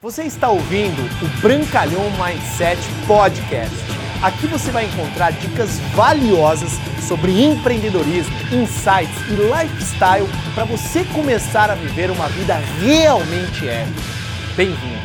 Você está ouvindo o Brancalhão Mindset Podcast. Aqui você vai encontrar dicas valiosas sobre empreendedorismo, insights e lifestyle para você começar a viver uma vida realmente épica. Bem-vindo!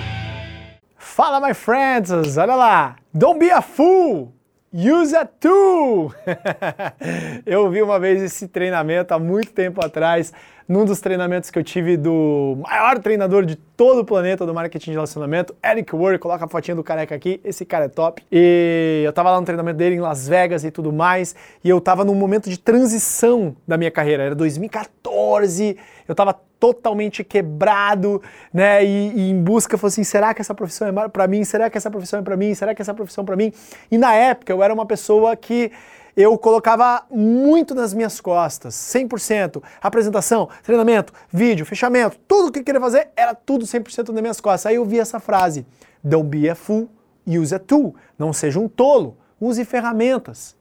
Fala, my friends! Olha lá! Don't be a fool! Use a tool! eu vi uma vez esse treinamento há muito tempo atrás num dos treinamentos que eu tive do maior treinador de todo o planeta do marketing de relacionamento, Eric Ward, coloca a fotinha do careca aqui, esse cara é top. E eu tava lá no treinamento dele em Las Vegas e tudo mais, e eu tava num momento de transição da minha carreira, era 2014, eu tava totalmente quebrado, né, e, e em busca, falei assim, será que essa profissão é para mim? Será que essa profissão é para mim? Será que essa profissão é para mim? E na época eu era uma pessoa que eu colocava muito nas minhas costas, 100%. Apresentação, treinamento, vídeo, fechamento, tudo que eu queria fazer era tudo 100% nas minhas costas. Aí eu vi essa frase: Don't be a fool, use a tool. Não seja um tolo, use ferramentas.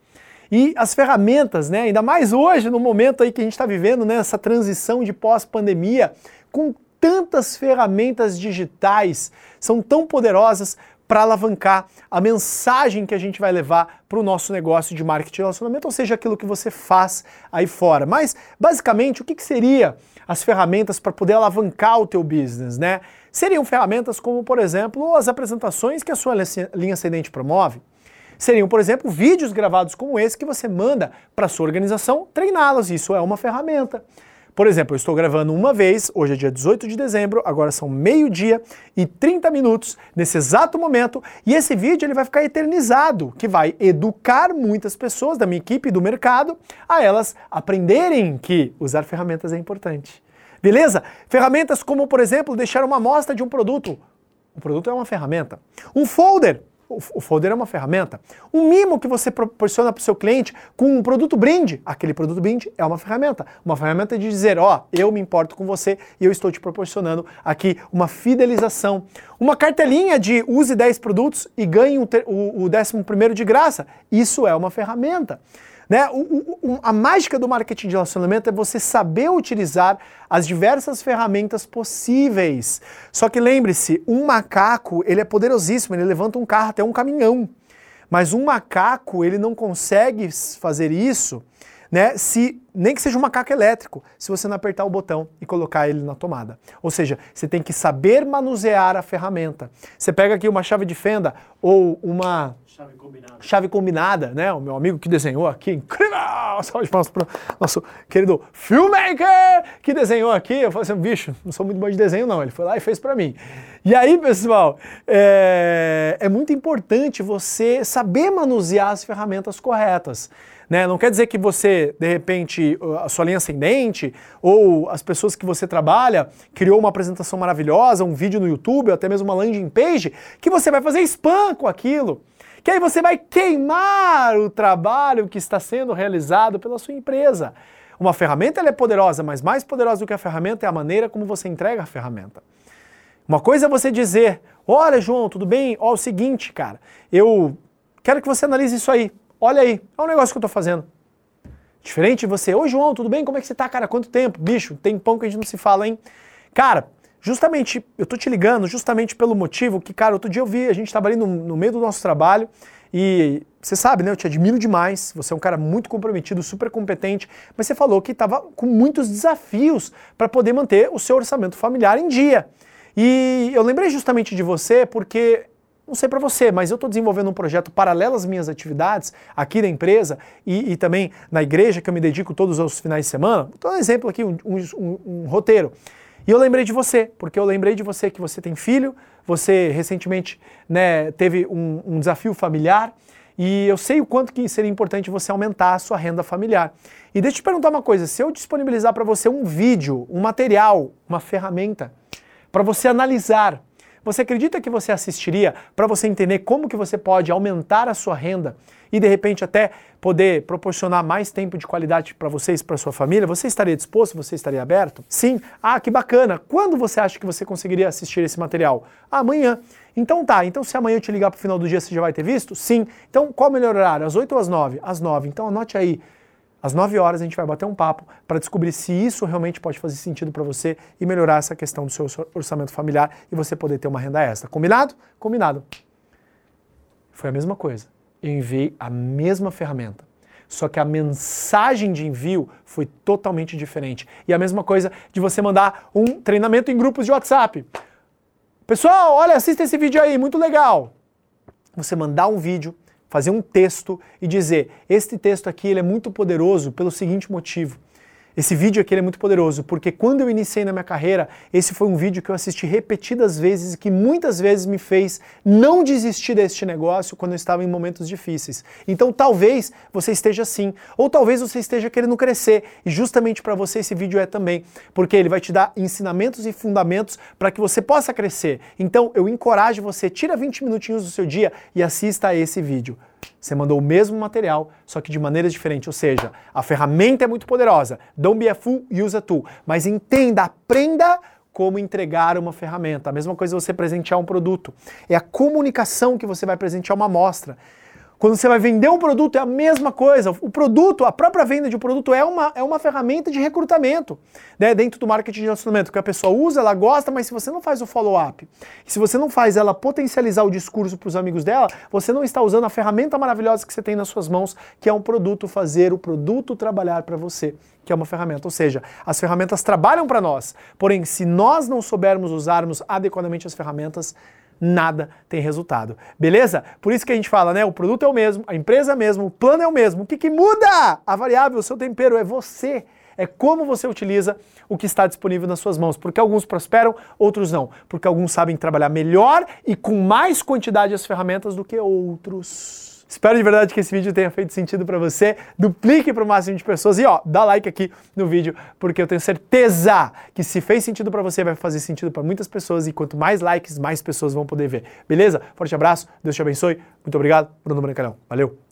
E as ferramentas, né, ainda mais hoje, no momento aí que a gente está vivendo, né, essa transição de pós-pandemia, com tantas ferramentas digitais, são tão poderosas para alavancar a mensagem que a gente vai levar para o nosso negócio de marketing e relacionamento, ou seja, aquilo que você faz aí fora. Mas, basicamente, o que, que seria as ferramentas para poder alavancar o teu business, né? Seriam ferramentas como, por exemplo, as apresentações que a sua linha ascendente promove. Seriam, por exemplo, vídeos gravados como esse que você manda para sua organização treiná-los. Isso é uma ferramenta. Por exemplo, eu estou gravando uma vez, hoje é dia 18 de dezembro, agora são meio-dia e 30 minutos nesse exato momento, e esse vídeo ele vai ficar eternizado, que vai educar muitas pessoas da minha equipe e do mercado a elas aprenderem que usar ferramentas é importante. Beleza? Ferramentas como, por exemplo, deixar uma amostra de um produto. O produto é uma ferramenta. Um folder o folder é uma ferramenta. Um mimo que você proporciona para o seu cliente com um produto brinde, aquele produto brinde é uma ferramenta. Uma ferramenta de dizer, ó, oh, eu me importo com você e eu estou te proporcionando aqui uma fidelização. Uma cartelinha de use 10 produtos e ganhe o, o, o décimo primeiro de graça. Isso é uma ferramenta. Né? O, o, a mágica do marketing de relacionamento é você saber utilizar as diversas ferramentas possíveis. Só que lembre-se, um macaco ele é poderosíssimo, ele levanta um carro até um caminhão. Mas um macaco ele não consegue fazer isso né, se nem que seja um macaco elétrico, se você não apertar o botão e colocar ele na tomada. Ou seja, você tem que saber manusear a ferramenta. Você pega aqui uma chave de fenda ou uma chave combinada, chave combinada né? O meu amigo que desenhou aqui, incrível! Salve palmas para o nosso querido filmmaker que desenhou aqui. Eu falei assim, bicho, não sou muito bom de desenho não. Ele foi lá e fez para mim. E aí, pessoal, é, é muito importante você saber manusear as ferramentas corretas. Né? Não quer dizer que você, de repente, a sua linha ascendente ou as pessoas que você trabalha criou uma apresentação maravilhosa, um vídeo no YouTube, ou até mesmo uma landing page, que você vai fazer spam com aquilo. Que aí você vai queimar o trabalho que está sendo realizado pela sua empresa. Uma ferramenta é poderosa, mas mais poderosa do que a ferramenta é a maneira como você entrega a ferramenta. Uma coisa é você dizer: Olha, João, tudo bem? Ó, é o seguinte, cara, eu quero que você analise isso aí. Olha aí, é um negócio que eu tô fazendo. Diferente de você, oi João, tudo bem? Como é que você tá, cara? Quanto tempo? Bicho, tem pão que a gente não se fala, hein? Cara, justamente, eu tô te ligando justamente pelo motivo que, cara, outro dia eu vi, a gente tava ali no, no meio do nosso trabalho e você sabe, né? Eu te admiro demais. Você é um cara muito comprometido, super competente, mas você falou que estava com muitos desafios para poder manter o seu orçamento familiar em dia. E eu lembrei justamente de você porque não sei para você, mas eu estou desenvolvendo um projeto paralelo às minhas atividades aqui da empresa e, e, também na igreja que eu me dedico todos os finais de semana. Vou dar um exemplo aqui, um, um, um, roteiro. E eu lembrei de você, porque eu lembrei de você que você tem filho, você recentemente né, teve um, um desafio familiar e eu sei o quanto que seria importante você aumentar a sua renda familiar. E deixa eu te perguntar uma coisa, se eu disponibilizar para você um vídeo, um material, uma ferramenta, para você analisar você acredita que você assistiria para você entender como que você pode aumentar a sua renda e de repente até poder proporcionar mais tempo de qualidade para vocês, para sua família? Você estaria disposto? Você estaria aberto? Sim. Ah, que bacana. Quando você acha que você conseguiria assistir esse material? Amanhã. Então tá, então se amanhã eu te ligar para o final do dia, você já vai ter visto? Sim. Então qual o melhor horário? Às 8 ou às 9? Às 9. Então anote aí Às 9 horas a gente vai bater um papo para descobrir se isso realmente pode fazer sentido para você e melhorar essa questão do seu orçamento familiar e você poder ter uma renda extra. Combinado? Combinado. Foi a mesma coisa. Eu enviei a mesma ferramenta. Só que a mensagem de envio foi totalmente diferente. E a mesma coisa de você mandar um treinamento em grupos de WhatsApp. Pessoal, olha, assista esse vídeo aí, muito legal. Você mandar um vídeo fazer um texto e dizer: este texto aqui ele é muito poderoso pelo seguinte motivo. Esse vídeo aqui é muito poderoso, porque quando eu iniciei na minha carreira, esse foi um vídeo que eu assisti repetidas vezes e que muitas vezes me fez não desistir deste negócio quando eu estava em momentos difíceis. Então talvez você esteja assim, ou talvez você esteja querendo crescer, e justamente para você esse vídeo é também, porque ele vai te dar ensinamentos e fundamentos para que você possa crescer. Então eu encorajo você, tira 20 minutinhos do seu dia e assista a esse vídeo. Você mandou o mesmo material, só que de maneiras diferentes. Ou seja, a ferramenta é muito poderosa. Don't be a fool, use a tool. Mas entenda, aprenda como entregar uma ferramenta. A mesma coisa você presentear um produto. É a comunicação que você vai presentear uma amostra. Quando você vai vender um produto, é a mesma coisa. O produto, a própria venda de um produto é uma, é uma ferramenta de recrutamento né, dentro do marketing de relacionamento, que a pessoa usa, ela gosta, mas se você não faz o follow-up, se você não faz ela potencializar o discurso para os amigos dela, você não está usando a ferramenta maravilhosa que você tem nas suas mãos, que é um produto fazer o produto trabalhar para você que é uma ferramenta. Ou seja, as ferramentas trabalham para nós. Porém, se nós não soubermos usarmos adequadamente as ferramentas, nada tem resultado. Beleza? Por isso que a gente fala, né? O produto é o mesmo, a empresa é o mesmo, o plano é o mesmo. O que, que muda? A variável, o seu tempero é você. É como você utiliza o que está disponível nas suas mãos. Porque alguns prosperam, outros não. Porque alguns sabem trabalhar melhor e com mais quantidade as ferramentas do que outros. Espero de verdade que esse vídeo tenha feito sentido para você. Duplique para o máximo de pessoas e ó, dá like aqui no vídeo, porque eu tenho certeza que se fez sentido para você, vai fazer sentido para muitas pessoas e quanto mais likes, mais pessoas vão poder ver. Beleza? Forte abraço, Deus te abençoe. Muito obrigado. Bruno Brancalhão. Valeu.